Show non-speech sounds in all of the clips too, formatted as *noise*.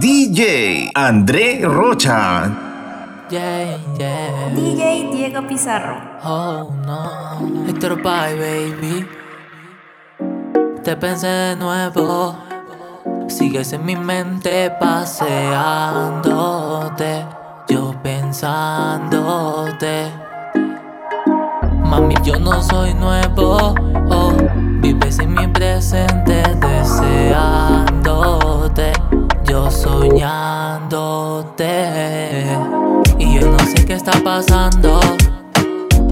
DJ André Rocha. Yeah, yeah. DJ Diego Pizarro. Oh no, Héctor Pie, baby. Te pensé de nuevo. Sigues en mi mente paseándote. Yo pensándote. Mami, yo no soy nuevo. Oh, vives en mi presente deseándote. Yo soñándote. Y yo no sé qué está pasando.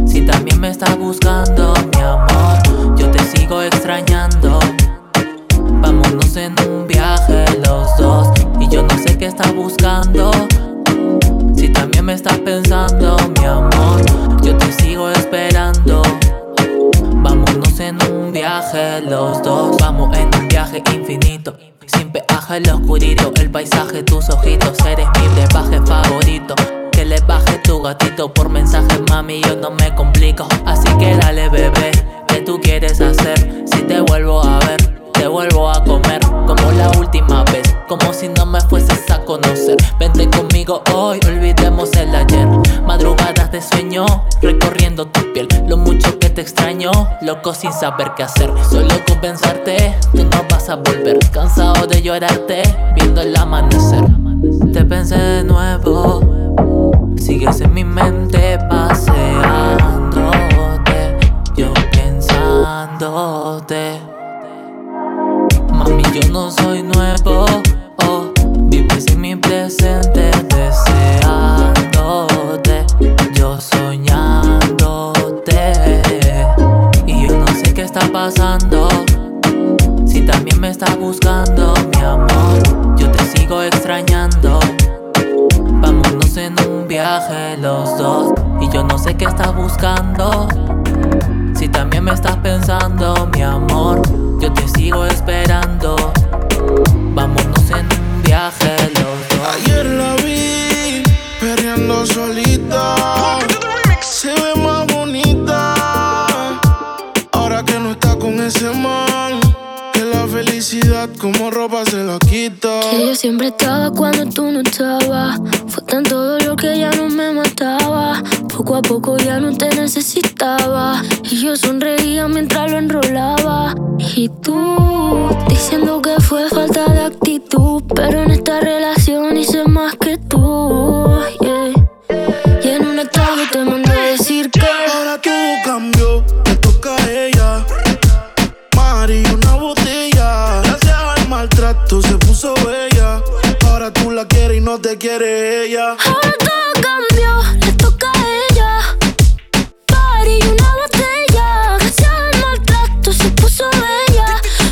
Si también me estás buscando, mi amor. Yo te sigo extrañando. Vámonos en un viaje los dos. Y yo no sé qué estás buscando. Si también me estás pensando, mi amor, yo te sigo esperando. En un viaje los dos, vamos en un viaje infinito. Sin peaje, el oscurito, el paisaje, tus ojitos, eres mi brebaje favorito. Que le baje tu gatito por mensaje, mami, yo no me complico. Así que dale, bebé, ¿qué tú quieres hacer? Si te vuelvo a ver te vuelvo a comer como la última vez, como si no me fueses a conocer. Vente conmigo hoy, olvidemos el ayer. Madrugadas de sueño, recorriendo tu piel. Lo mucho que te extraño, loco sin saber qué hacer. Solo con pensarte, tú no vas a volver. Cansado de llorarte, viendo el amanecer. Te pensé de nuevo, sigues en mi mente paseándote. Yo pensándote. Mami, yo no soy nuevo. Oh, vives en mi presente deseándote. Yo soñándote. Y yo no sé qué está pasando. Si también me estás buscando, mi amor. Yo te sigo extrañando. Vámonos en un viaje los dos. Y yo no sé qué estás buscando. También me estás pensando, mi amor, yo te sigo esperando. Vámonos en un viaje los dos. Ayer la vi perreando solita. Como ropa se la quita. Que yo siempre estaba cuando tú no estabas. Fue tan todo lo que ya no me mataba. Poco a poco ya no te necesitaba. Y yo sonreía mientras lo enrolaba. Y tú, diciendo que fue falta de actitud. Pero en esta relación hice más que tú. No te quiere ella. Ahora todo cambió, le toca a ella. Party y una botella. Gracias al maltrato se puso bella.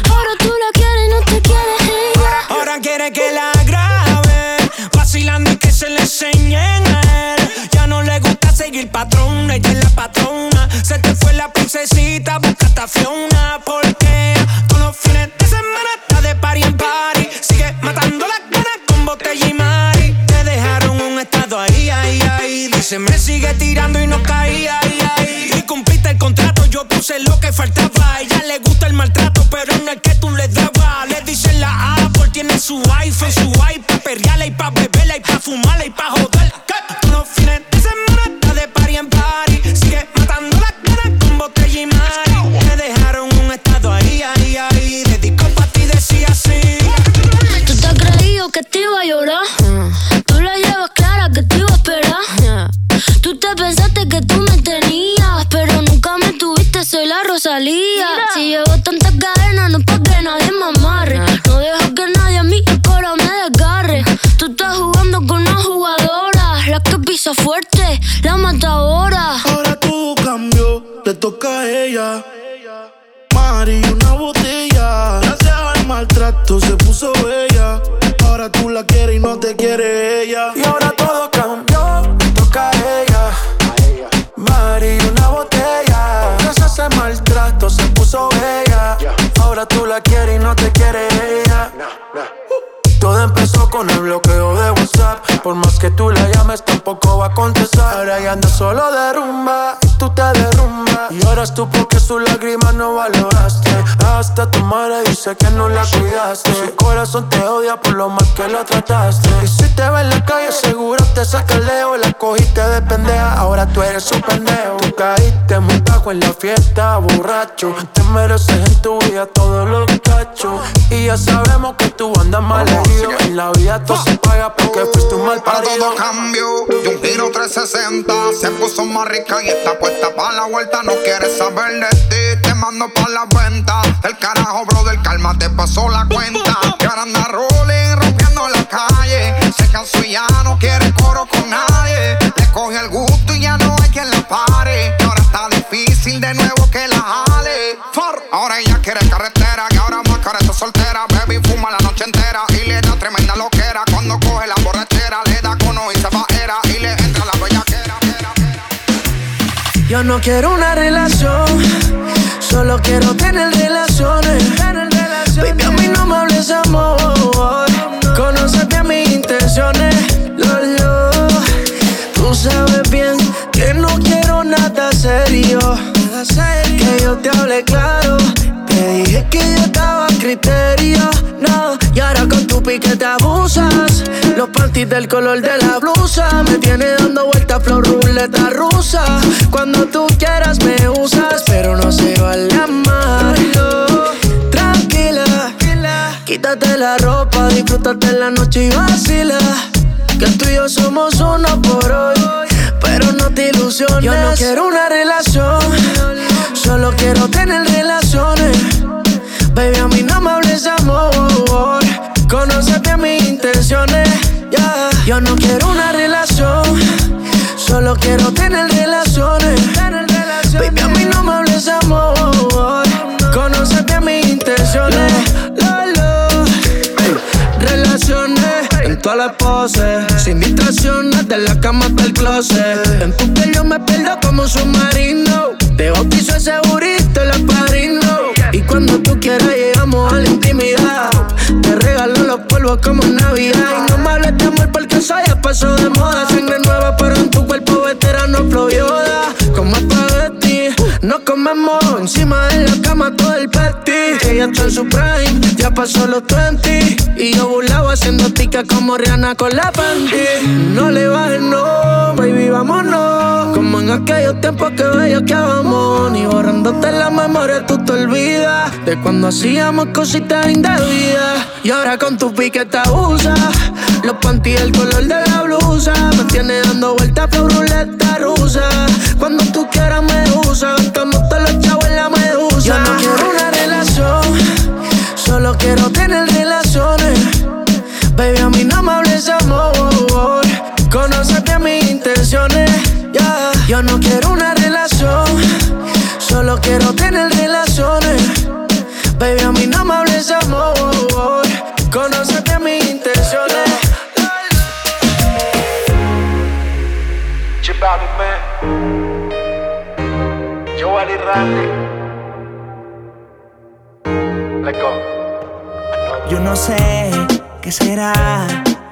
Ahora tú la quieres y no te quiere ella. Ahora quiere que la grabe, vacilando y que se le enseñen a él. Ya no le gusta seguir patrón, ella es la patrona. Se te fue la princesita, busca a Fiona. Sigue tirando y no caía, ahí, ahí. Y cumpliste el contrato, yo puse lo que faltaba. A ella le gusta el maltrato, pero no el que tú le dabas. Le dicen la Apple, tiene su iPhone, su iPad, perreala y pa' beberla y pa' fumarla y pa' joder. Todos los fines de semana está de party en party. Sigue matando las ganas con botella y mari. Me dejaron un estado ahí, ahí, ahí. Dedicó pa' ti, decía así. Tú te has creído que te iba a llorar. Te pensaste que tú me tenías, pero nunca me tuviste, soy la Rosalía. Si llevo tantas cadenas, no es pa' que nadie me amarre. No dejo que nadie a mí el coro me desgarre. Tú estás jugando con una jugadora, la que pisa fuerte, la matadora. Ahora todo cambió, le toca a ella. Mari, una botella. Gracias al maltrato se puso bella. Ahora tú la quieres y no te quiere ella. Tú la quieres y no te quiere ella. Todo empezó con el bloqueo de WhatsApp. Por más que tú la llames, tampoco va a contestar. Ahora ya anda solo de rumba y tú te derrumbas. Y ahora tú porque su lágrima no valoraste. Hasta tu madre dice que no la cuidaste. Su corazón te odia por lo mal que lo trataste. Y si te ve en la calle, seguro te saca el leo. La cogiste de pendeja, ahora tú eres un pendejo. Tú caíste muy bajo en la fiesta, borracho. Te mereces en tu vida todos los cachos. Y ya sabemos que tú andas mal herido. En la vida todo se paga porque fuiste un mal Para parido. todo cambio, y un giro 360 Se puso más rica y está puesta para la vuelta No quieres saber de ti, te mando pa' la venta El carajo, brother, calma, te pasó la cuenta Y ahora anda rolling, rompiendo la calle Se cansó ya Yo no quiero una relación, solo quiero tener relaciones. Baby, a mí no me hables amor, conoce bien mis intenciones. Lolo, tú sabes bien que no quiero nada serio. Que yo te hable claro, te dije que yo estaba a criterio. No, y ahora con tu pique te abusas. Los panties del color de la blusa me tiene dando vueltas flor ruleta rusa. Cuando tú quieras me usas, pero no se vale amarlo. Tranquila, quítate la ropa, disfrútate la noche y vacila. Que tú y yo somos uno por hoy, pero no te ilusiones. Yo no quiero una relación, solo quiero tener relaciones. Baby, a mí no me hables amor. Conoce bien mis intenciones. Yeah. Yo no quiero una relación. Solo quiero tener relaciones. Baby, a mí no me hables amor. Conoce bien mis intenciones. Lolo. Relaciones en todas las poses. Sin distracciones, de la cama hasta el closet. En tu piel me pierdo como submarino. Te bautizo ese burrito, el padrino. Y cuando tú quieras, llegamos a la intimidad. Los como Navidad. Y no me hables de amor porque eso ya pasó de moda. Sangre nueva, pero en tu cuerpo veterano flow yoda. Como espagueti, no comemos encima de la cama todo el petty. Ella está en su prime, ya pasó los 20. Y yo burlado haciendo tica como Rihanna con la panty. No le bajes, no, aquellos tiempos que bello que vamos. Ni borrándote la memoria, tú te olvidas. De cuando hacíamos cositas indebidas. Y ahora con tu pique te abusa. Los panties, el color de la blusa. Me tiene dando vueltas por ruleta rusa. Cuando tú quieras me usa. Gastamos todos los chavos en la medusa. Yo no quiero una relación. Solo quiero tener relaciones. Baby, a mí no me hables amor. Mis intenciones. yeah. Yo no quiero una relación. Solo quiero tener relaciones. Baby, a mí no me hables de amor. Conoce bien mis intenciones. Chipabi Man, Joel y Randy. Let's go. Yo no sé qué será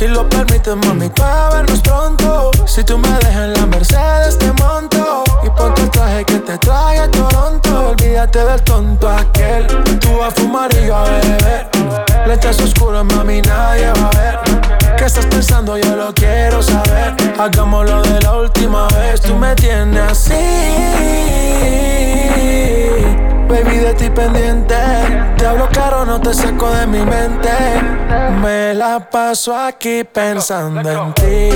si lo permites, mami, para vernos pronto. Si tú me dejas en la Mercedes, te monto. Y ponte el traje que te trae a Toronto. Olvídate del tonto aquel. Tú vas a fumar y yo a beber. Lechas oscuras, mami, nadie va a ver. ¿Qué estás pensando? Yo lo quiero saber. Hagámoslo de la última vez. Tú me tienes así. Baby, de ti pendiente. Te hablo caro, no te saco de mi mente. Me la paso aquí pensando en ti.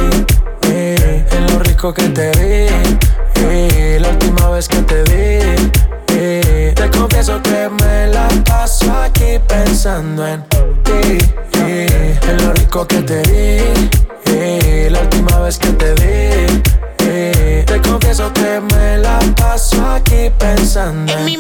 eh, en lo rico que te eh, la última vez que te eh, te confieso que me la paso aquí pensando en ti. en lo rico que te vi. eh, la última vez que te eh, te confieso que me la paso aquí pensando En en mi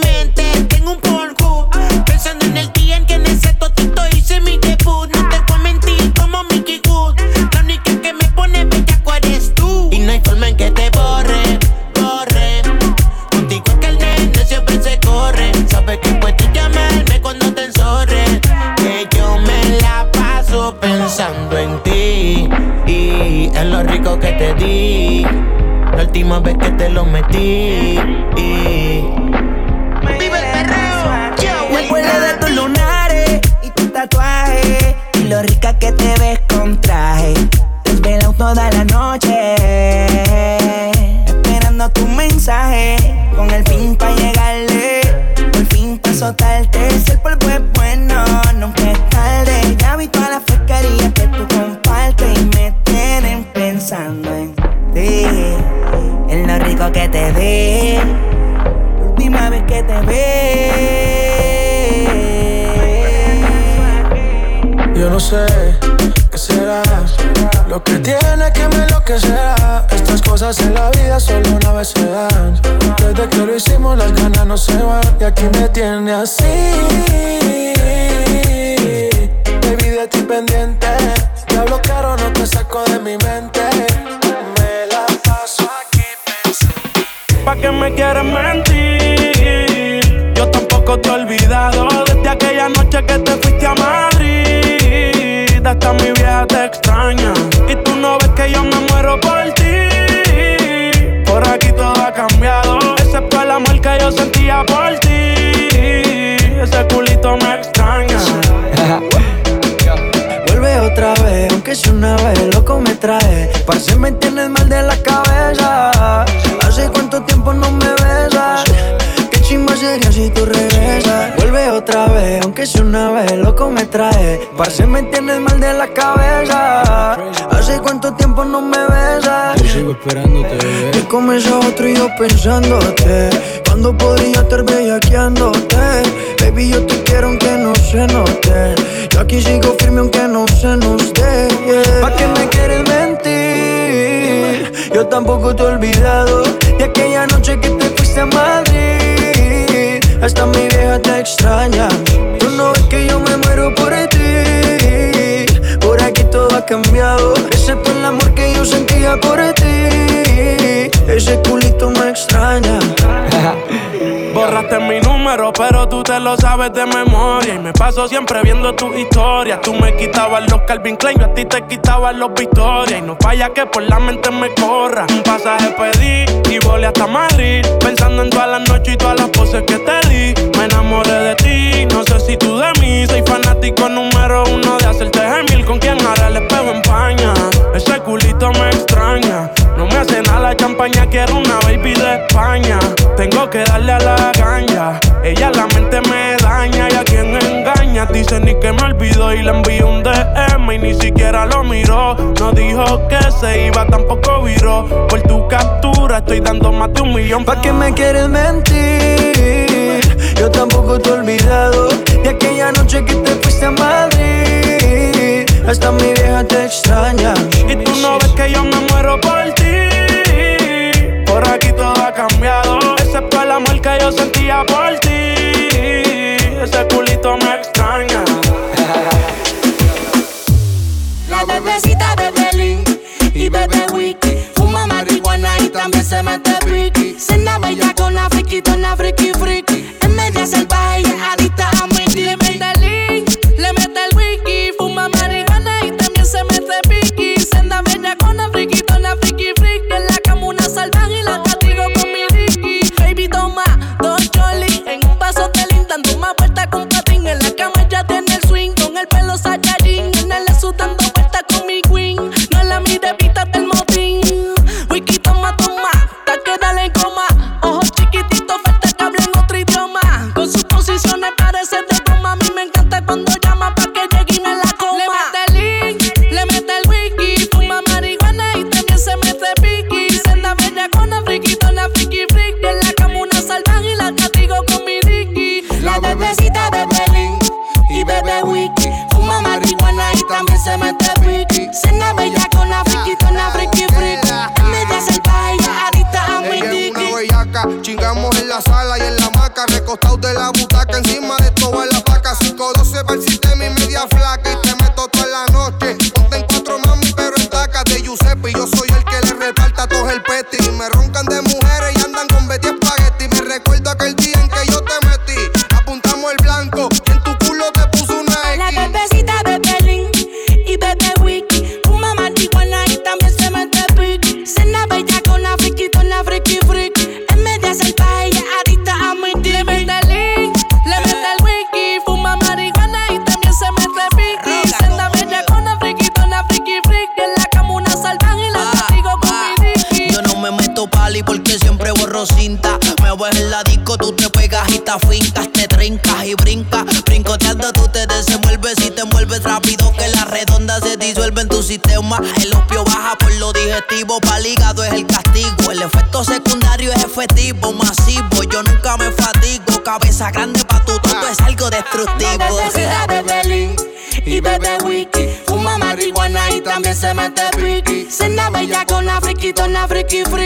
Y comienza otro y yo pensándote. Cuando podría estar bellaqueándote. Baby, yo te quiero aunque no se note. Yo aquí sigo firme aunque no se nos dé yeah. ¿Pa' qué me quieres mentir? Yo tampoco te he olvidado De aquella noche que te fuiste a Madrid. Hasta mi vieja te extraña. Tú no ves que yo me muero por ti. Por aquí todo ha cambiado Excepto el amor que yo sentía por ti Ese culito me extraña *laughs* Borraste mi número, pero tú te lo sabes de memoria. Y me paso siempre viendo tus historias. Tú me quitabas los Calvin Klein, yo a ti te quitaba los Victoria. Y no falla que por la mente me corra. Un pasaje pedí y volé hasta Madrid. Pensando en todas las noches y todas las poses que te di. Me enamoré de ti, no sé si tú de mí. Soy fanático número uno de hacerte gemil. Con quien ahora el espejo empaña. Ese culito me extraña. No me hace nada la champaña, quiero una baby de España. Tengo que darle a la caña. Ella la mente me daña y a quien engaña. Dice ni que me olvidó y le envió un DM y ni siquiera lo miró. No dijo que se iba, tampoco viró. Por tu captura estoy dando más de un millón. ¿Pa' qué me quieres mentir? Yo tampoco te he olvidado De aquella noche que te fuiste a Madrid Hasta mi vieja te extraña Y tú no ves que yo me muero por ti. Por aquí todo ha cambiado, excepto el amor que yo sentía por ti. Ese culito me extraña. La bebecita de Belín y bebe wiki. Fuma marihuana y también se mete piqui. Cena bella con la friquitona friki friki. Es media salvaje y pelo sayarín. En el dando se mete piqui. Cena bella con la friki, con la friki, friki. En media salvaje, adicta a mi tiki. una bellaca, chingamos en la sala y en la maca, recostados de la butaca, encima de toda la placa, 512 para el con la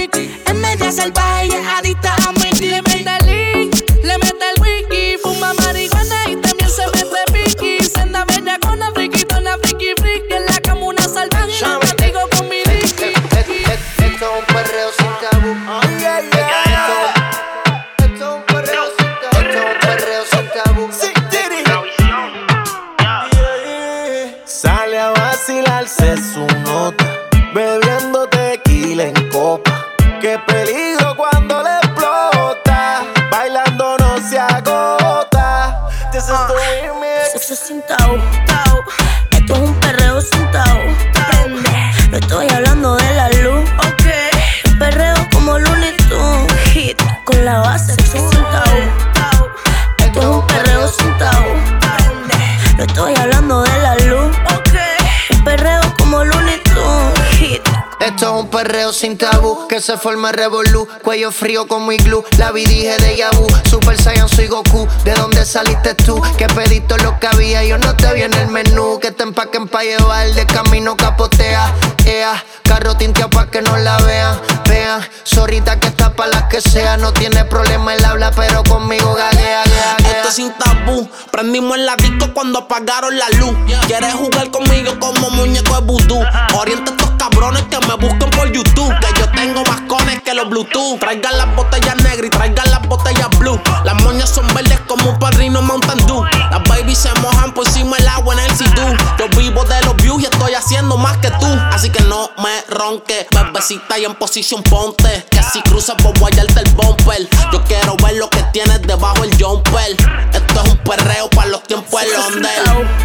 que se forma revolú, cuello frío como iglú, la vi dije de Yabu, Super Saiyan soy Goku, ¿de dónde saliste tú? Que pediste lo que había, yo no te vi en el menú, que te empaquen pa' llevar, de camino capotea, ea, carro tinteado pa' que no la vean, vean, zorrita que está pa' las que sea, no tiene problema el habla, pero conmigo gaguea, gaguea. Esto es sin tabú. Prendimos en la disco cuando apagaron la luz. Quieres jugar conmigo como muñeco de vudú. Orienta a estos cabrones que me busquen por YouTube. Que yo tengo más cones que los Bluetooth. Traigan las botellas negras y traigan las botellas blue. Las moñas son verdes como un padrino Mountain Dew. Las babies se mojan por encima del agua en el sidú. Yo vivo de los views y estoy haciendo más que tú. Así que no me ronque, bebecita y en posición ponte. Que si cruzas por guayarte el bumper. Yo quiero ver lo que tienes debajo el jumper. Esto es un perreo para los tiempos del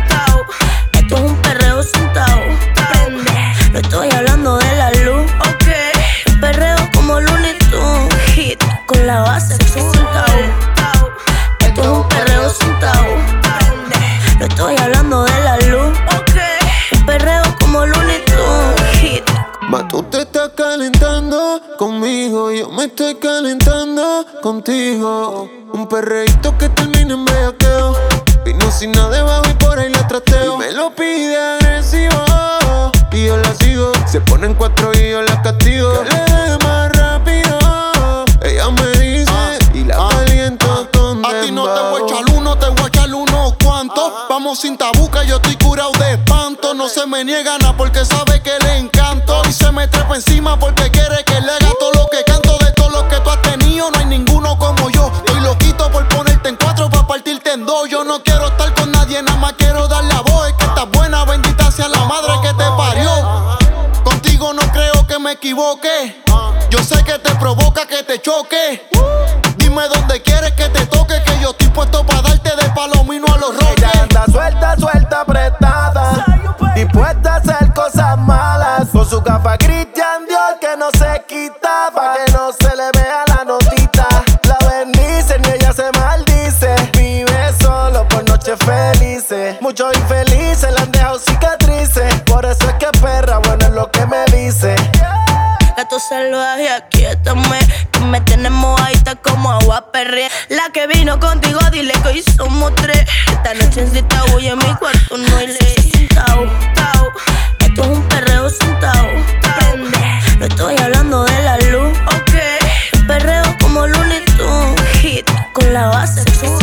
tabú. Esto es un perreo. Prende. No estoy hablando de la luz, ok. Un perreo como Looney Tunes. Hit con la base, tabú. Esto es un perreo. Prende. No estoy tú te estás calentando conmigo, yo me estoy calentando contigo. Un perreíto que termine en bellaqueo. Vino sin nada debajo y por ahí la trateo. Y me lo pide agresivo y yo la sigo. Se pone en cuatro y yo la castigo. Que le dé más rápido. Ella me dice y la caliento donde A ti no te voy a echar uno, te voy a echar unos cuantos. Vamos sin tabuca, yo estoy curado de espanto. No se me niega nada porque sabe que le encanto. Se me trepa encima porque quiere que le haga todo lo que canto. De todo lo que tú has tenido, no hay ninguno como yo. Estoy loquito por ponerte en cuatro para partirte en dos. Yo no quiero estar con nadie, nada más quiero dar la voz. Es que estás buena, bendita sea la madre que te parió. Contigo no creo que me equivoque. Yo sé que te provoca que te choque. Dime dónde quieres que te toque, que yo estoy puesto para darte de palomino a los roques. Ella anda suelta, suelta, apretada. Dispuesta a hacer cosas malas. dice. Gato salvaje, aquíétame. Que me tenemos está como agua perre. La que vino contigo, dile que hoy somos tres. Esta noche en Citao y en mi cuarto no hay ley. Citao, tao. Esto es un perreo sentado. Prende. No estoy hablando de la luz, ok. Un perreo como Looney Tunes. Hit con la base. Tú.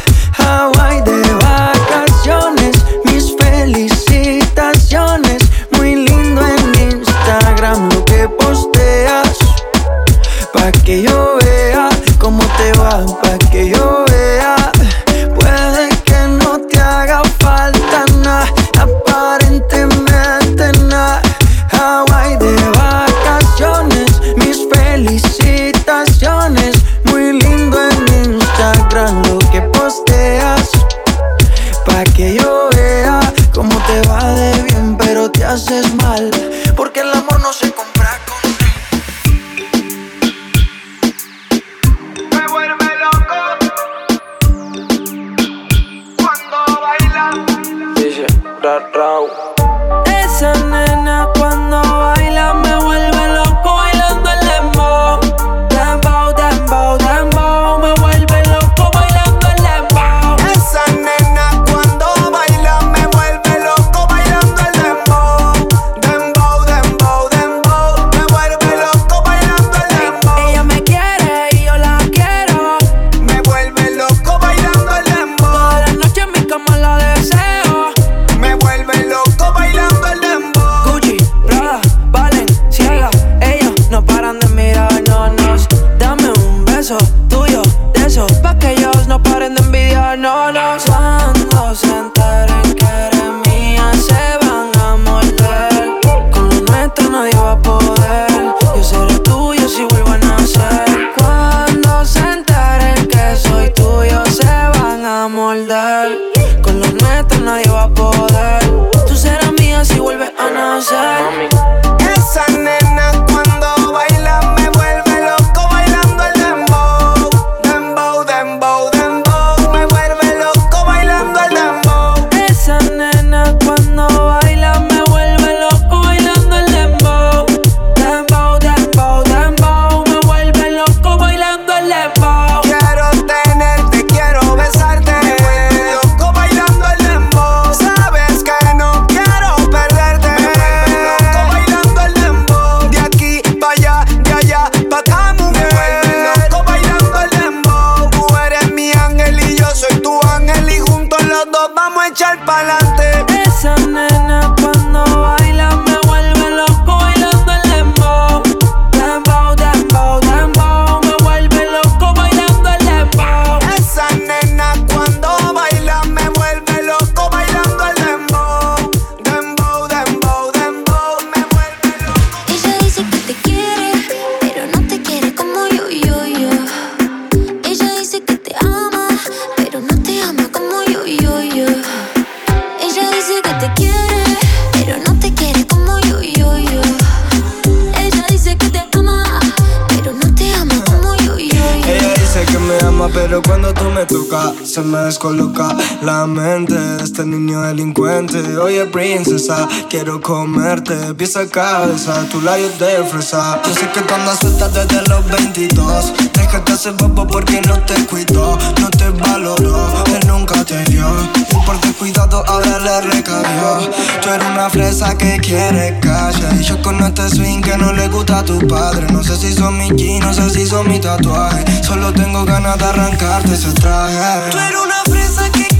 Este niño delincuente. Oye, princesa, quiero comerte, pieza cabeza, tu labios de fresa. Yo sé que andas suelta desde los 22. Déjate hacer bobo porque no te cuidó, no te valoró, él nunca te dio. Y por cuidado ahora le recabió. Tú eres una fresa que quiere calle. Y yo con este swing que no le gusta a tu padre. No sé si son mi jeans, no sé si son mi tatuaje. Solo tengo ganas de arrancarte ese traje. Tú eres una fresa que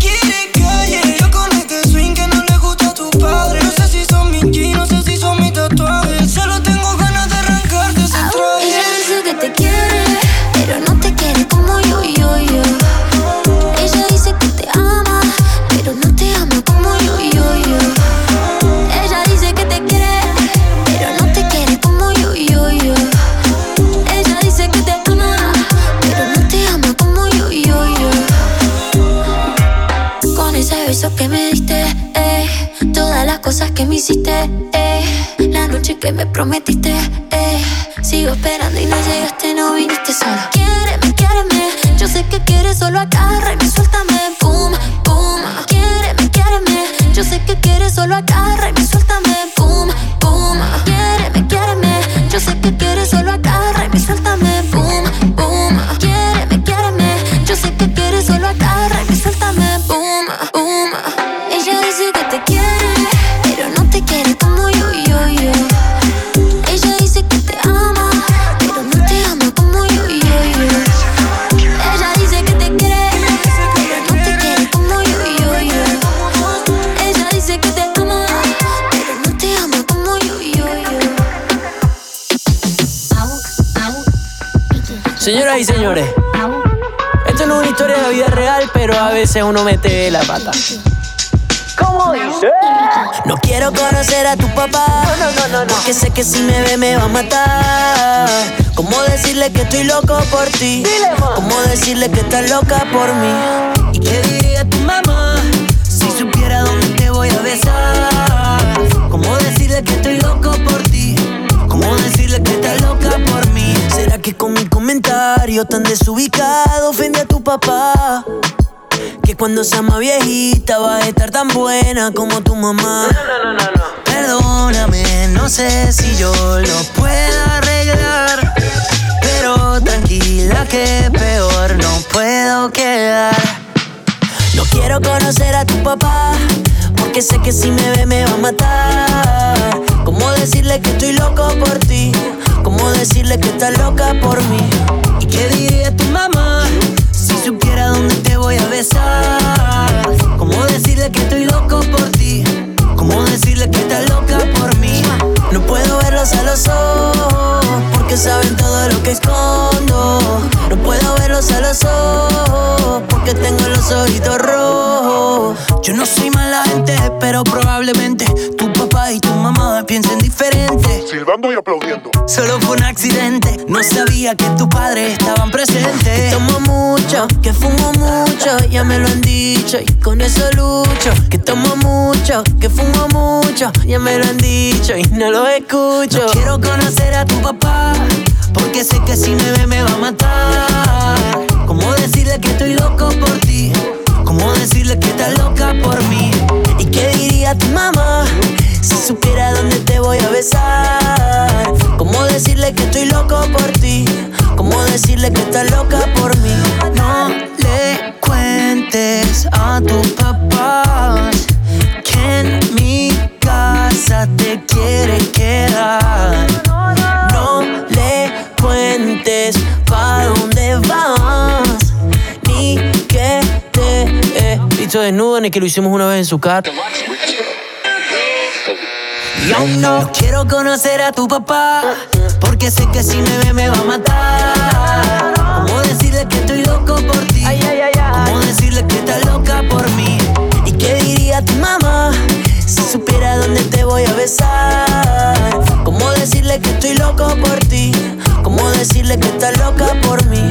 hiciste, eh, la noche que me prometiste, eh, sigo esperando y no llegaste, no viniste sola. Quiéreme, quiéreme, yo sé que quieres solo agárrame, suéltame, boom, boom. Quiéreme, quiéreme, yo sé que quieres solo agárrame, suéltame, Señoras y señores, esto no es una historia de la vida real, pero a veces uno mete la pata. ¿Cómo dice? No quiero conocer a tu papá. No, no, no, no. Porque sé que si me ve me va a matar. ¿Cómo decirle que estoy loco por ti? ¿Cómo decirle que estás loca por mí? Con mi comentario tan desubicado ofende a tu papá? Que cuando sea más viejita va a estar tan buena como tu mamá. Perdóname, no sé si yo lo puedo arreglar. Pero tranquila que peor no puedo quedar. No quiero conocer a tu papá. Porque sé que si me ve me va a matar. ¿Cómo decirle que estoy loco por ti? ¿Cómo decirle que estás loca por mí? ¿Y qué diría tu mamá? Si supiera dónde te voy a besar ¿Cómo decirle que estoy loco por ti? ¿Cómo decirle que estás loca por mí? No puedo verlos a los ojos Porque saben todo lo que escondo No puedo verlos a los ojos Porque tengo los ojitos rojos Yo no soy mala gente Pero probablemente tu piensen diferente Silbando y aplaudiendo. Solo fue un accidente, no sabía que tus padres estaban presentes. Que tomo mucho, que fumo mucho, ya me lo han dicho y con eso lucho. Que tomo mucho, que fumo mucho, ya me lo han dicho y no lo escucho. No quiero conocer a tu papá, porque sé que si me ve me va a matar. ¿Cómo decirle que estoy loco por ti? ¿Cómo decirle que estás loca por mí? ¿Y qué diría tu mamá? Si supiera dónde te voy a besar ¿Cómo decirle que estoy loco por ti? ¿Cómo decirle que estás loca por mí? No le cuentes a tus papás Que en mi casa te quiere quedar No le cuentes pa' dónde vas Ni que te he Visto desnudo ni que lo hicimos una vez en su casa. Yo no quiero conocer a tu papá Porque sé que si me ve me va a matar ¿Cómo decirle que estoy loco por ti? ¿Cómo decirle que estás loca por mí? ¿Y qué diría tu mamá? Si supiera dónde te voy a besar ¿Cómo decirle que estoy loco por ti? ¿Cómo decirle que estás loca por mí?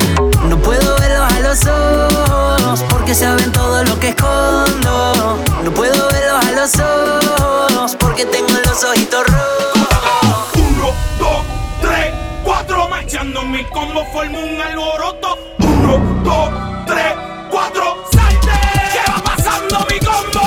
No puedo verlos a los ojos Porque saben todo lo que escondo No puedo verlos a los ojos porque tengo los ojitos rojos. Uno, dos, tres, cuatro, marchando mi combo formo un alboroto. Uno, dos, tres, cuatro, salte. ¿Qué va pasando mi combo?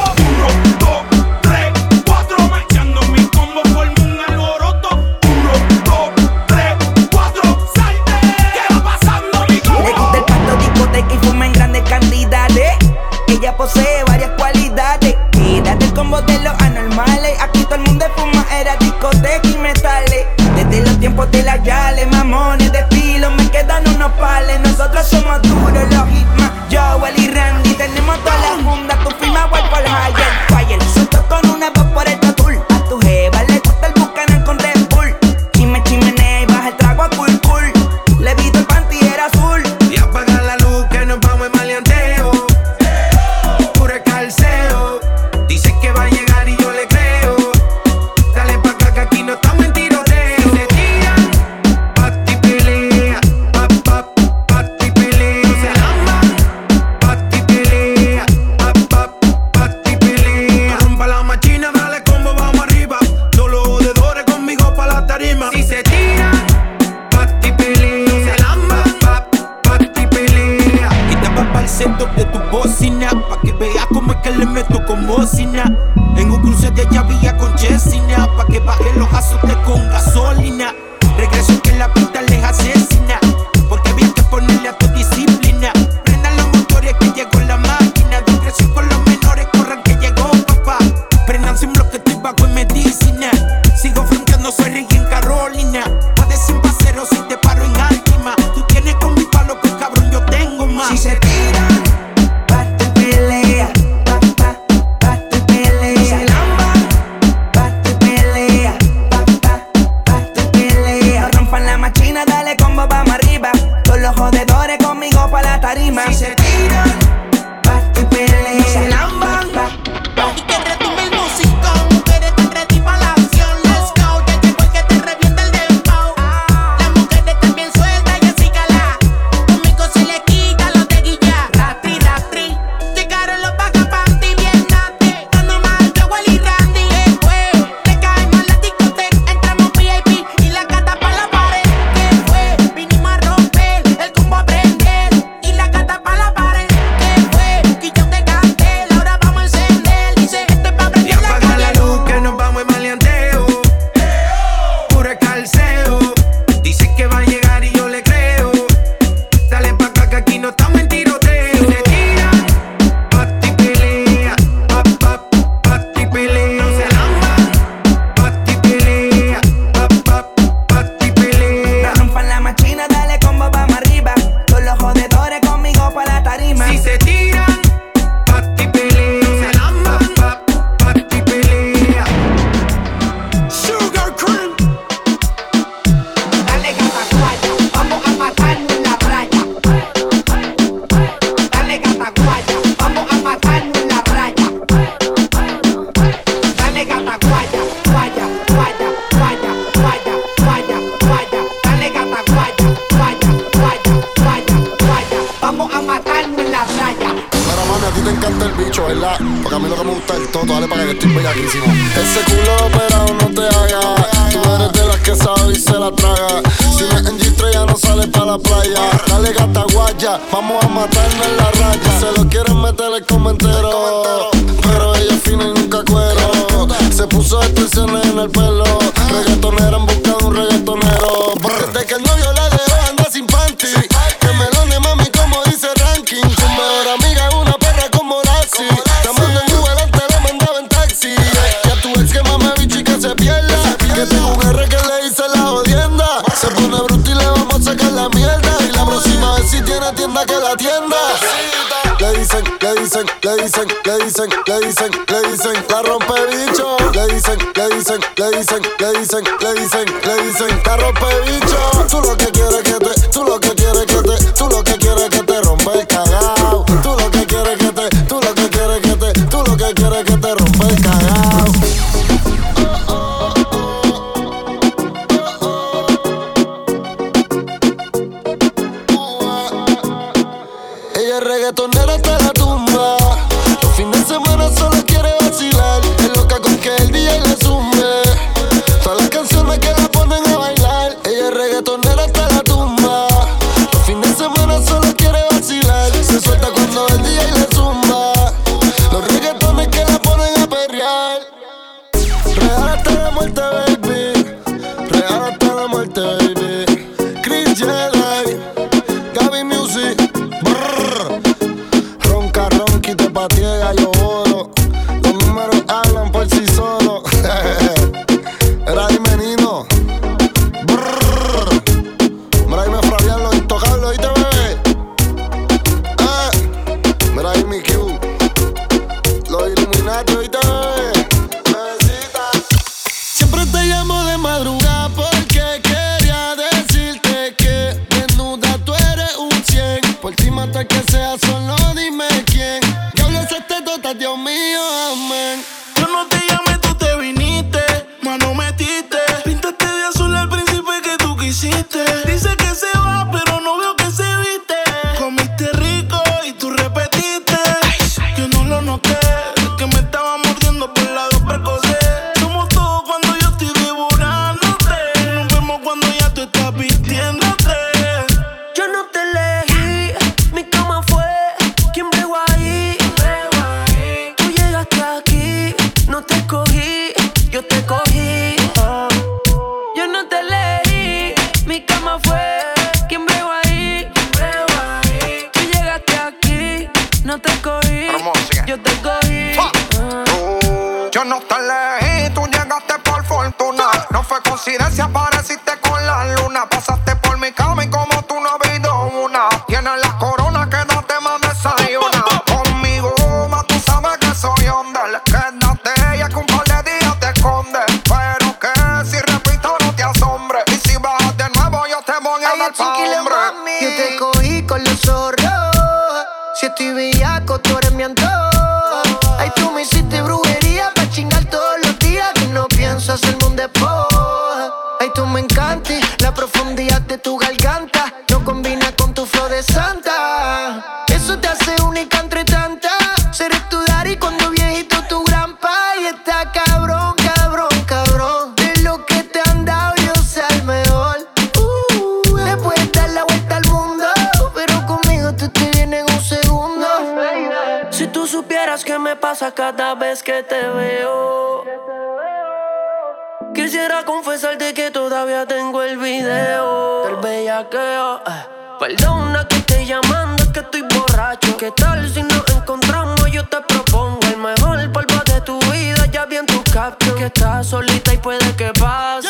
borracho. ¿Qué tal si nos encontramos? Yo te propongo el mejor polvo de tu vida. Ya vi en tu caption que estás solita y puede que pase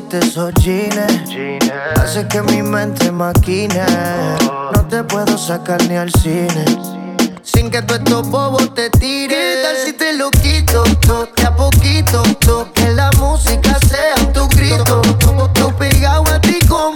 pusiste esos jeans. Hace que mi mente maquine. No te puedo sacar ni al cine. Sin que todos estos bobos te tiren. ¿Qué tal si te lo quito? To, a poquito. To, que la música sea tu grito. Tú pegado a ti como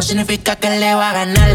no significa que le va a ganar.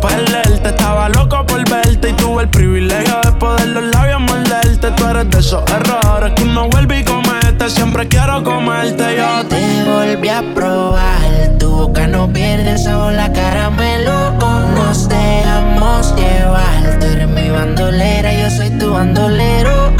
perderte. Estaba loco por verte y tuve el privilegio de poder los labios morderte. Tú eres de esos errores que uno vuelve y comete. Siempre quiero comerte yo. Te volví a probar. Tu boca no pierde sabor, la cara me caramelo. Nos dejamos llevar. Tú eres mi bandolera, yo soy tu bandolero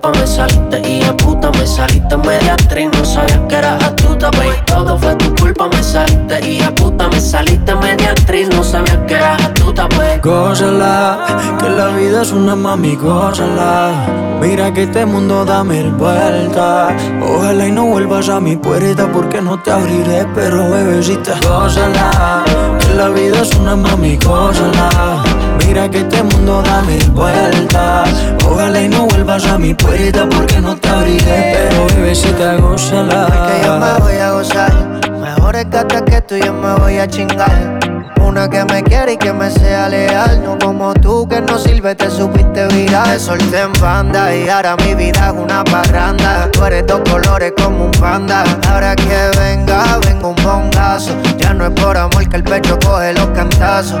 Culpa, me saliste y a puta me saliste media actriz, no sabía que era astuta, baby. Todo fue tu culpa, me saliste y a puta me saliste media actriz, no sabía que era astuta, baby. Gózala, que la vida es una mami, gózala. Mira que este mundo da mil vueltas. Ojalá y no vuelvas a mi puerta porque no te abriré, pero bebecita, gózala. Que la vida es una mami, gózala. Mira que este mundo da mil vueltas. Ojalá y no vuelvas a mi puerta porque no te abriré, pero bebecita, gózala. Que yo me voy a gozar. Mejor escate que tú yo me voy a chingar. Una que me quiere y que me sea leal. No como tú que no sirve, te supiste virar. Te solté en banda y ahora mi vida es una parranda. Tú eres dos colores como un panda. Ahora que venga, vengo un bongazo. Ya no es por amor que el pecho coge los cantazos.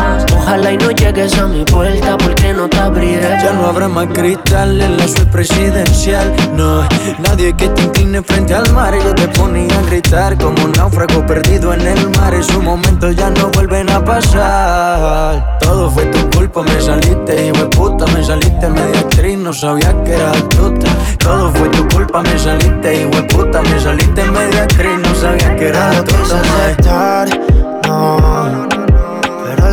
Ojalá y no llegues a mi puerta porque no te abriré. Ya no habrá más cristal en la suite presidencial. No, nadie que te incline frente al mar. Yo te ponía a gritar como un náufrago perdido en el mar. Esos momentos ya no vuelven a pasar. Todo fue tu culpa, me saliste, hijo de puta. Me saliste media actriz, no sabía que era astuta. Todo fue tu culpa, me saliste, hijo de puta. Me saliste media actriz, no sabía que era astuta. no.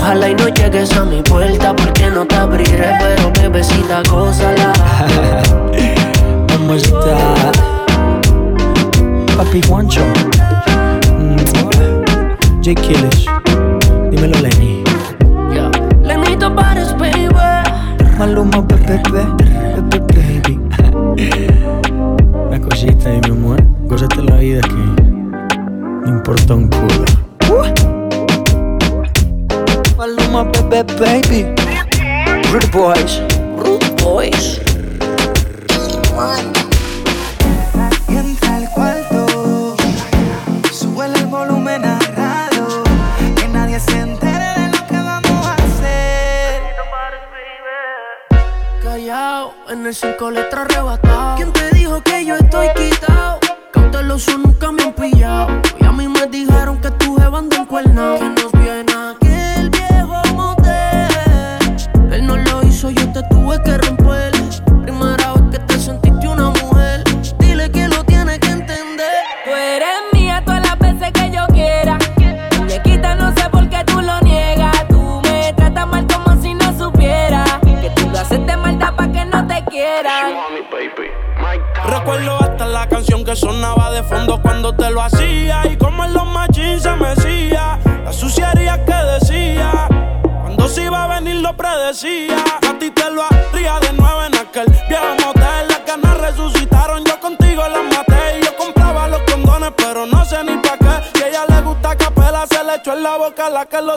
Ojalá y no llegues a mi puerta porque no te abriré, pero bebecita, gózala. *laughs* Mamacita. Papi Juancho. Mm, J. Killish. Dímelo, Lenny. Lenito Pares, baby. Maluma, bebé, baby. Una cosita y mi amor. Gózate la vida que no importa un culo. Maluma, bebé, baby. Rude Boys. Rude Boys. Y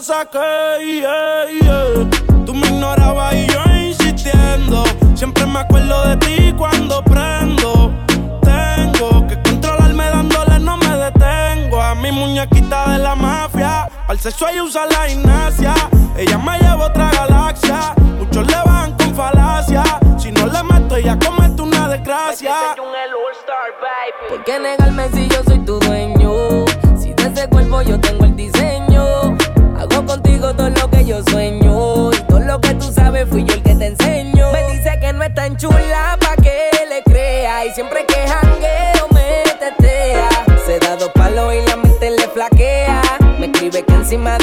lo saqué, yeah, yeah. tú me ignorabas y yo insistiendo, siempre me acuerdo de ti cuando prendo. Tengo que controlarme dándole, no me detengo. A mi muñequita de la mafia, al sexo ella usa la gimnasia. Ella me lleva a otra galaxia. Muchos le van con falacia. Si no le meto, ella comete una desgracia. ¿Por qué negarme si yo soy tu dueño? Si de ese cuerpo yo tengo encima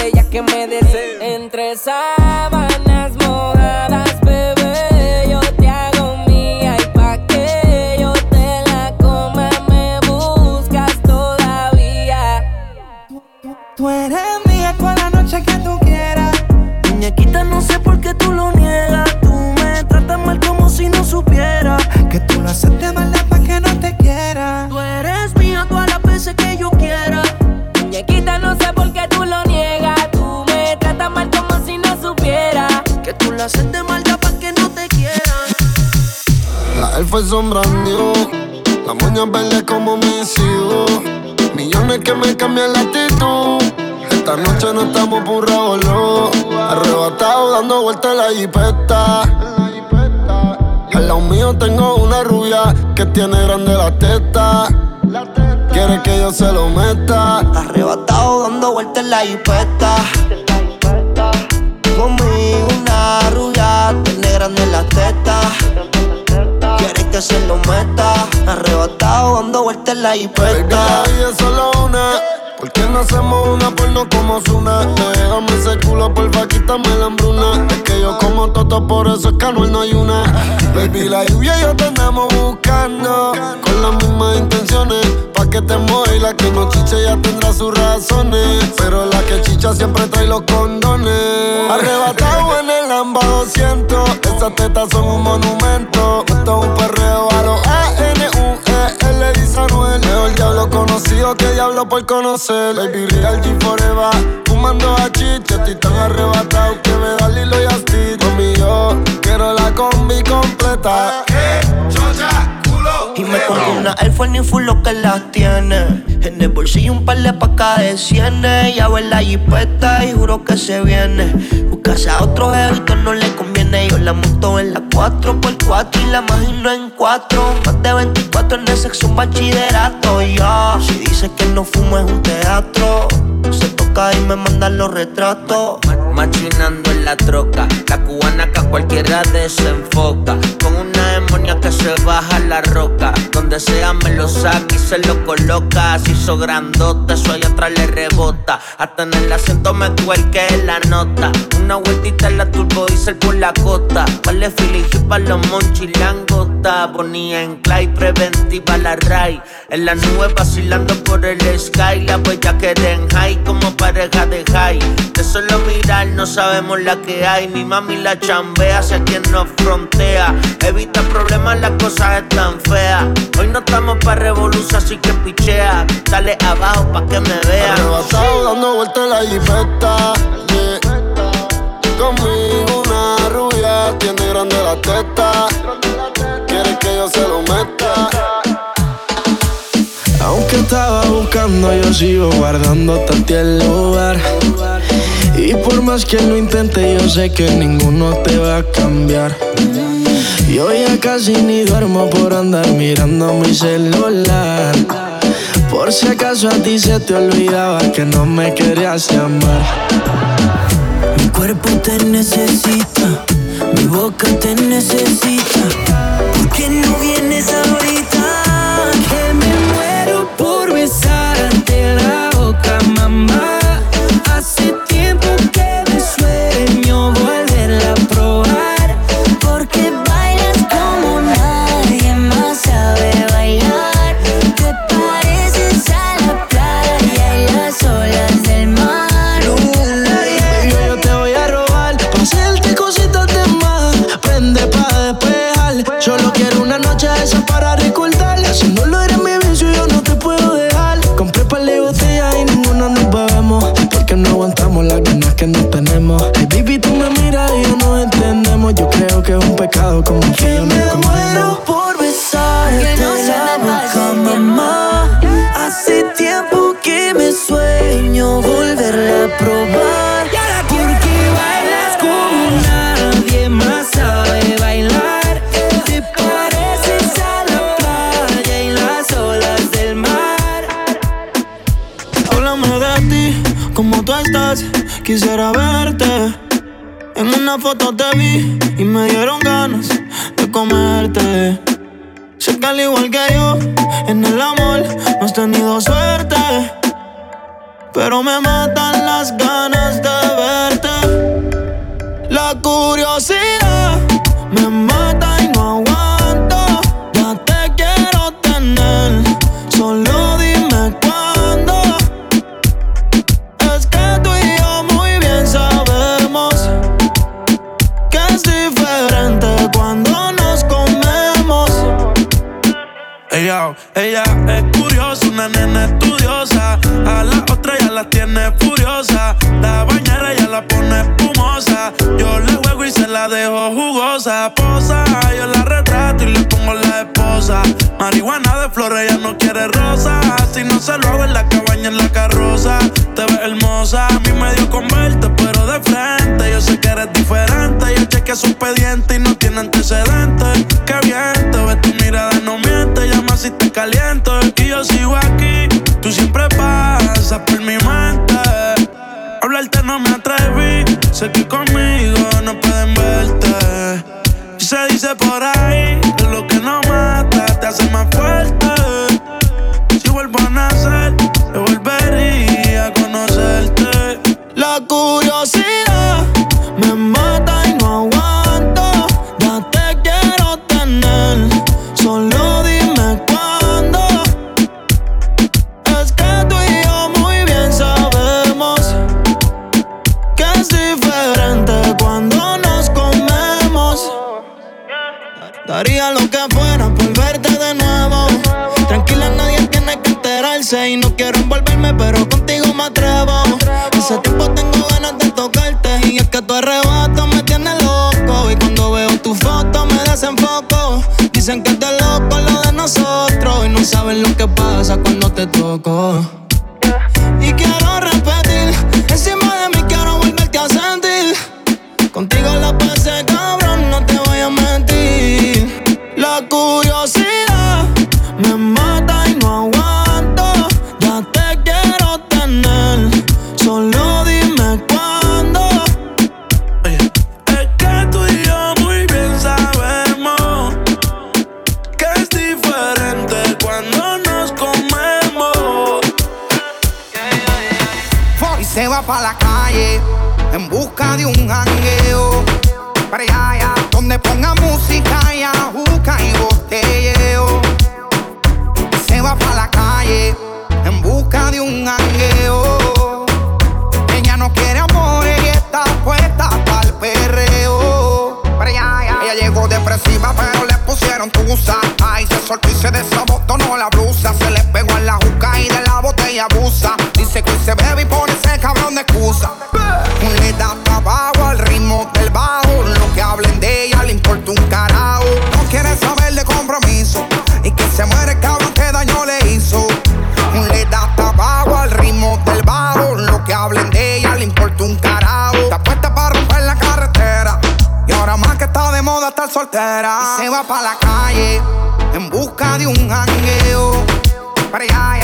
La elfa es sombrandio, la moña verde como mis hijos. Millones que me cambian la actitud. Esta noche no estamos por boludo. Arrebatado dando vueltas en la jipeta. Al lado mío tengo una rubia que tiene grande la teta. Quiere que yo se lo meta. Arrebatado dando vueltas en la jipeta. Conmigo una rubia, tiene grande la teta. Que se lo meta. Arrebatado dando vueltas en la Baby, jipeta. la solo una. ¿Por qué no hacemos una porno como Zuna? Déjame ese culo, porfa, quítame la hambruna. Es que yo como toto, por eso es que Anuel no hay una. Baby, la lluvia y yo te andamos buscando. Con las mismas intenciones. Pa' que te mueva la que no chiche ya tendrá sus razones. Pero la que chicha siempre trae los condones. Arrebatado en el Lamba 200. Esas tetas son un monumento. Esto es un perreo a los A-N-U-E. L dice Anuel. Mejor diablo conocido que diablo por conocer. Baby, real G forever. Fumando a chicha, estoy tan arrebatado que me da Lilo y Asti. Mami, yo quiero la combi completa. Y me pongo una Air Force full lo que las tiene. En el bolsillo un par de pacas de cienes. Ya ver la jipeta y juro que se viene. Buscarse a otro jevito no le conviene. Yo la monto en la 4x4 y la imagino en 4. Más de 24 en el sexo un bachillerato. Ya, si dice que no fumo es un teatro. Se toca y me mandan los retratos. Machinando en la troca, la cubana que a cualquiera desenfoca. Con una demonia que se baja la roca. Donde sea me lo saca y se lo coloca. Así hizo grandote, eso allá atrás le rebota. Hasta en el asiento me cuelque la nota. Una vueltita en la turbo diesel por la costa. Vale feeling para los monchis langota. Bonía en clay, preventiva la ray. En la nube vacilando por el sky. La huella que en high como pareja de high. De solo mirar no sabemos la que hay. Mi mami la chambea hacia quien nos frontea. Evita problemas, las cosas están feas. Hoy no estamos pa' revolución, así que pichea. Dale abajo pa' que me vean. Arrebatado dando vueltas en la jipeta. yeah. Conmigo una rubia tiene grande la teta. Quiere que yo se lo meta. Aunque estaba buscando, yo sigo guardándote a el lugar. Y por más que lo intente, yo sé que ninguno te va a cambiar. Yo ya casi ni duermo por andar mirando mi celular. Por si acaso a ti se te olvidaba que no me querías llamar. Mi cuerpo te necesita, mi boca te necesita. ¿Por qué no vienes ahorita? Pecado como que yo me muero sabes lo que pasa cuando te toco. Y quiero un jangueo. Para donde ponga música y ajuca y botelleo. Se va para la calle en busca de un jangueo. Ella no quiere amor, y está puesta para el perreo. Ella llegó depresiva, pero le pusieron tusa. Ay, se soltó y se desabotó, la blusa. Se le pegó a la juca y de la botella abusa. Dice que se bebe y soltera y se va para la calle en busca de un jangueo. Para allá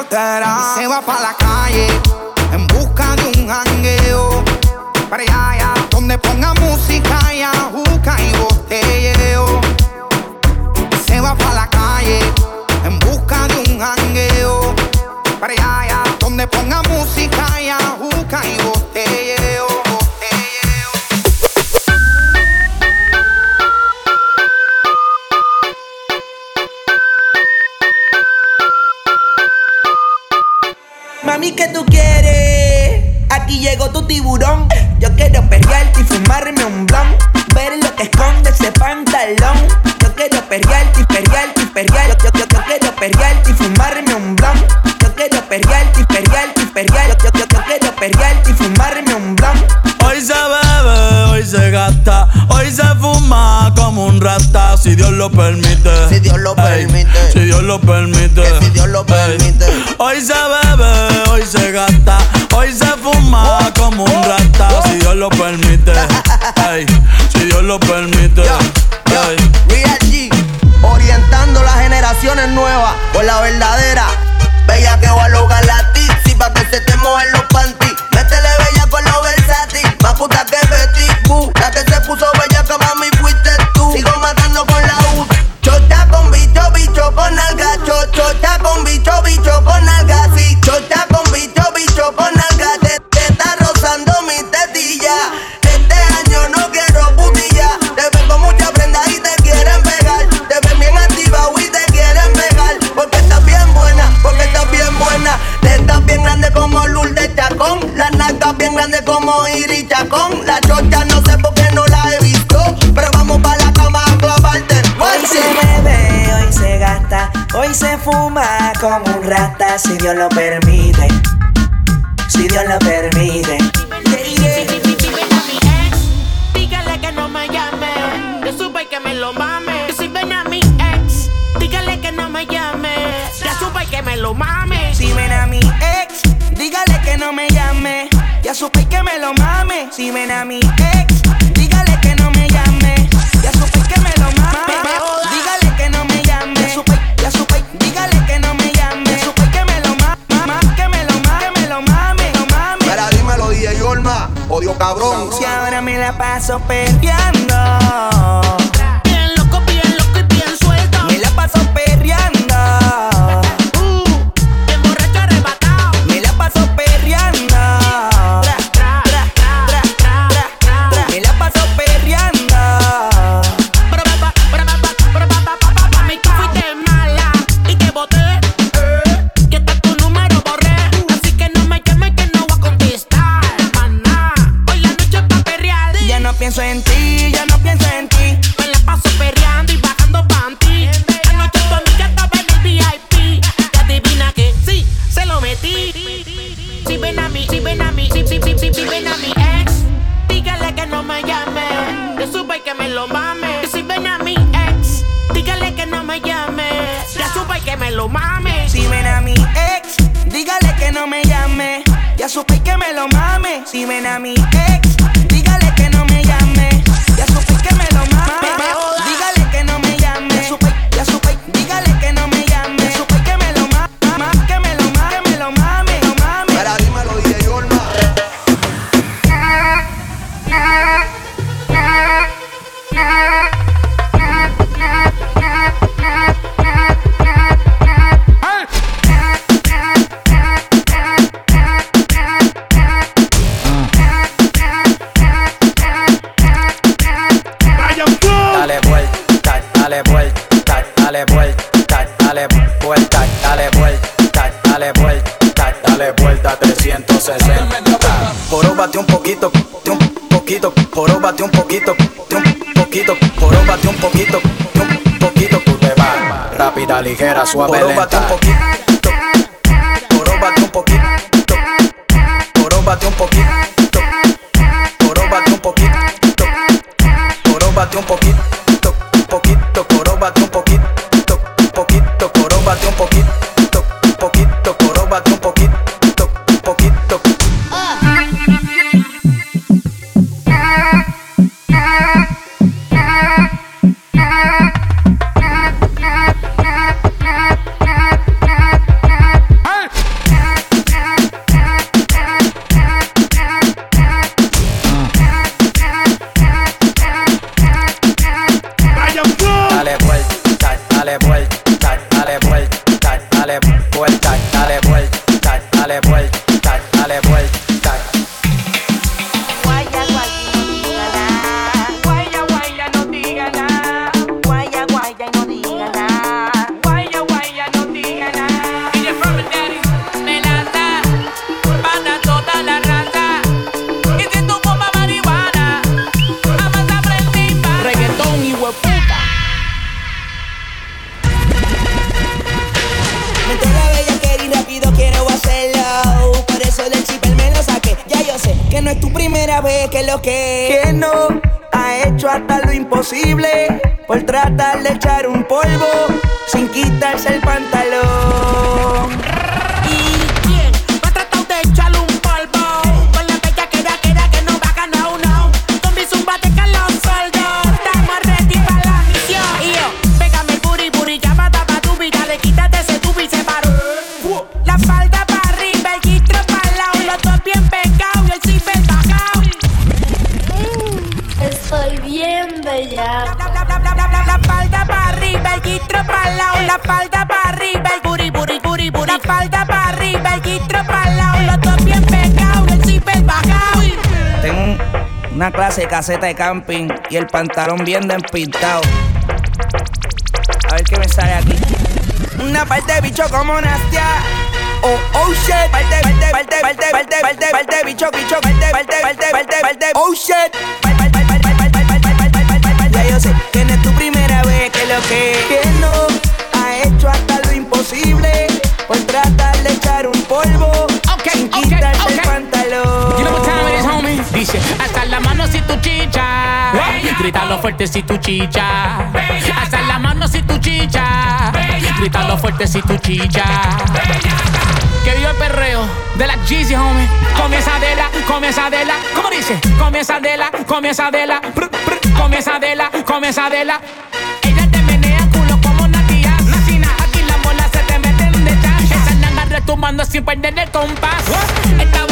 y se va para la calle en busca de un jangueo. Para allá, donde ponga música la paso perreando. de camping y el pantalón bien despintado. A ver qué me sale aquí. Una parte de bicho como Nastia. Oh, oh shit. Parte, parte, parte, parte, parte, parte, parte, bicho, bicho, parte, parte, parte, parte, parte, oh shit. Ya yo sé que no es tu primera vez que lo que, que no ha hecho hasta lo imposible por tratar de echar un polvo okay, sin el pantalón. You know what time it is, homie? Dice, hasta la mano chicha. Grítalo oh. fuerte si tu chicha. Haz la mano si tu chicha. Grítalo oh. fuerte si tu chicha. Que viva el perreo de la Jeezy, homie. Comienza de la, comienza de la. ¿Cómo dice? Comienza de la, comienza de la. Brr, brr. Comienza de la, comienza de la. Ella te menea culo como Natia. Nacina, aquí las bolas se te meten de chan. Esa nanga retumbando sin perder el compás. Esta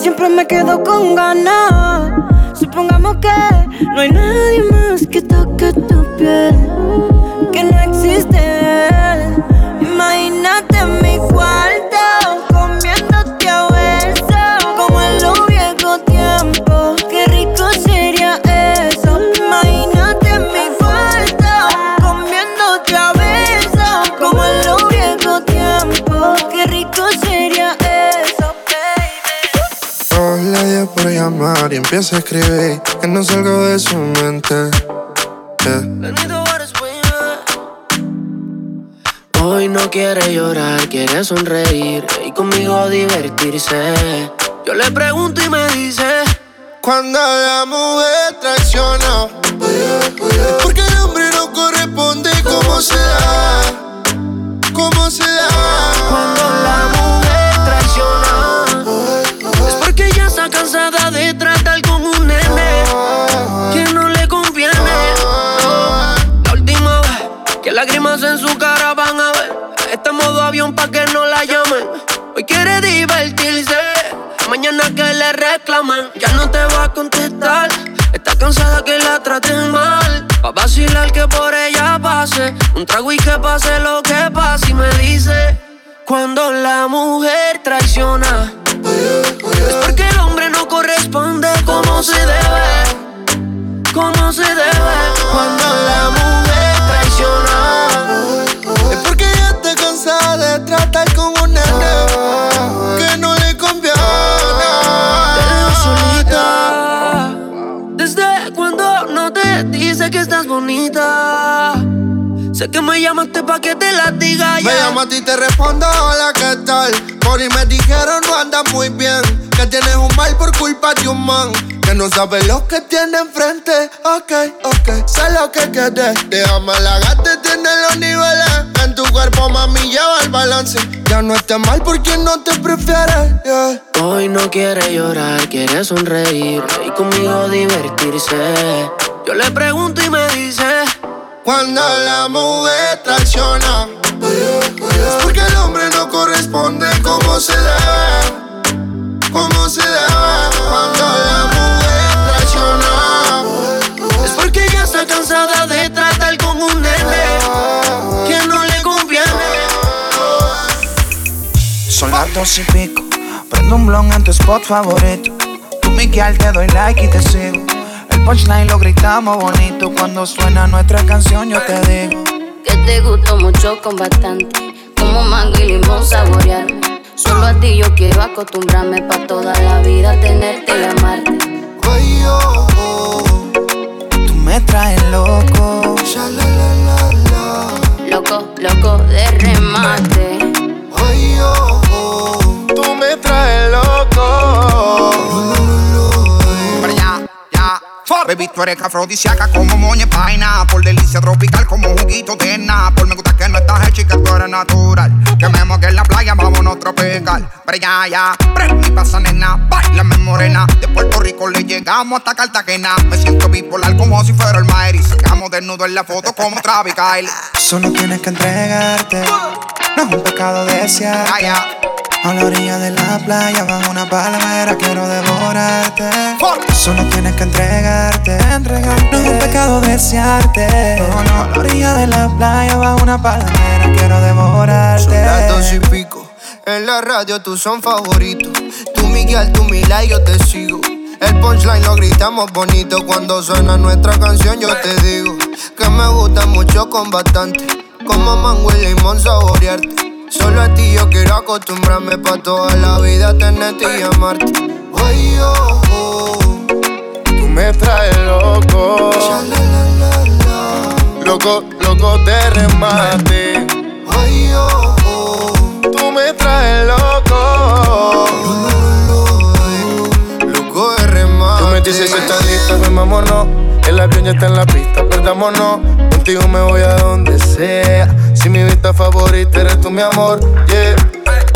Siempre me quedo con ganas. Supongamos que no hay nadie más que toque tu piel. Empieza a escribir que no salgo de su mente. Hoy no quiere llorar, quiere sonreír y conmigo divertirse. Yo le pregunto y me dice: Cuando la mujer traiciona, porque el hombre no corresponde como se ya no te va a contestar. Está cansada que la traten mal. Va a vacilar que por ella pase. Un trago y que pase lo que pase. Y me dice: Cuando la mujer traiciona, es porque el hombre no corresponde como se debe. Como se debe. Cuando dice que estás bonita. Sé que me llamaste pa' que te la diga ya. Me ti y te respondo, hola, ¿qué tal? Por ahí me dijeron no andas muy bien. Que tienes un mal por culpa de un man. Que no sabes lo que tiene enfrente. Ok, ok, sé lo que quieres. Déjame la gata y tiene los niveles. En tu cuerpo, mami, lleva el balance. Ya no estés mal porque no te prefieres. yeah. Hoy no quiere llorar, quiere sonreír y conmigo divertirse. Yo le pregunto y me dice: Cuando la mujer traiciona, es porque el hombre no corresponde como se debe. Como se debe. Cuando la mujer traiciona, Es porque ella está cansada de tratar con un nene que no le conviene. Son dos y pico. Prendo un blon en tu spot favorito. Tú, Miguel, te doy like y te sigo. Punchline lo gritamos bonito. Cuando suena nuestra canción, yo te digo. Que te gustó mucho con bastante. Como mango y limón saborearme. Solo a ti yo quiero acostumbrarme pa' toda la vida tenerte y amarte. Ay, oh, oh. Tú me traes loco. Ya, la, la, la, la. Loco, loco de remate. Ay, oh, oh. Tú me traes loco. Baby, tú eres afrodisíaca como moña paina. Por delicia tropical como juguito de Por me gusta que no estás hecha y que tú eres natural. Que me moque en la playa, vámonos tropical. Pero ya, ya. Y pasa, nena. Bailame morena. De Puerto Rico le llegamos hasta Cartagena. Me siento bipolar como si fuera el Mayri. Sacamos desnudo en la foto como Travis Kyle. Solo tienes que entregarte. No es un pecado desear. Ya. A la orilla de la playa, bajo una palmera, quiero devorarte. Solo tienes que entregarte, entregarte. No es un pecado desearte. No. A la orilla de la playa, bajo una palmera, quiero devorarte. Son las dos y pico. En la radio tú son favoritos. Tú Miguel, tú Mila y yo te sigo. El punchline lo gritamos bonito. Cuando suena nuestra canción, yo te digo que me gusta mucho con bastante. Como mango y limón saborearte. Solo a ti yo quiero acostumbrarme pa' toda la vida tenerte y amarte. Oh, oh. Me traes loco. Loco, loco de remate. Ay. Tú me traes loco. Loco de remate. Tú me dices si estás lista, vámonos. El avión ya está en la pista, perdámonos. Contigo me voy a donde sea. Si mi vista favorita eres tú, mi amor, yeah.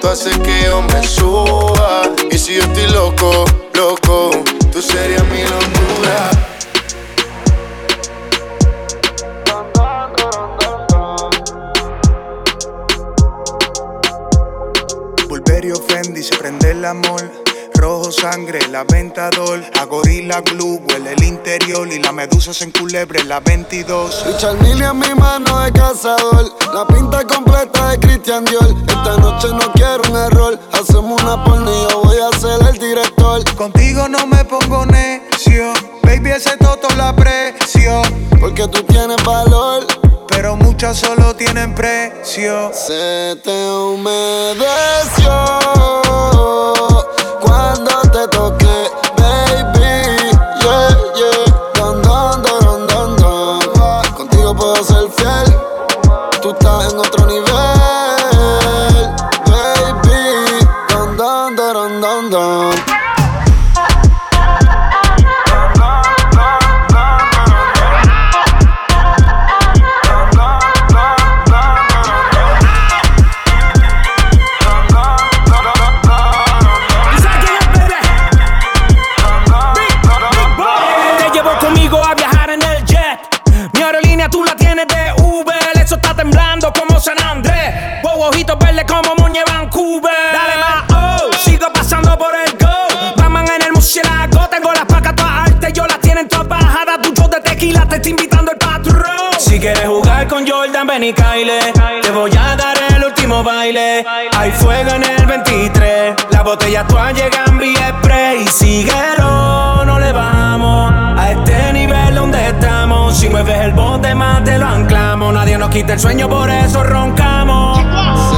tú haces que yo me suba. Y si yo estoy loco, loco, tú serías mi locura. Bulberio Fendi, se prende el amor rojo sangre, la ventador, la gorila glue, huele el interior y la medusa en culebre, la 22. Richard Mille en mi mano de cazador, la pinta completa de Christian Dior. Esta noche no quiero un error, hacemos una porno voy a ser el director. Contigo no me pongo necio, baby ese toto la precio, porque tú tienes valor pero muchas solo tienen precio. Se te humedeció te está invitando el patrón. Si quieres jugar con Jordan, ven y caile. Te voy a dar el último baile. Hay fuego en el 23. La botella tú llegan en y Síguelo, no le vamos. A este nivel donde estamos. Si mueves el bote más te lo anclamos. Nadie nos quita el sueño, por eso roncamos.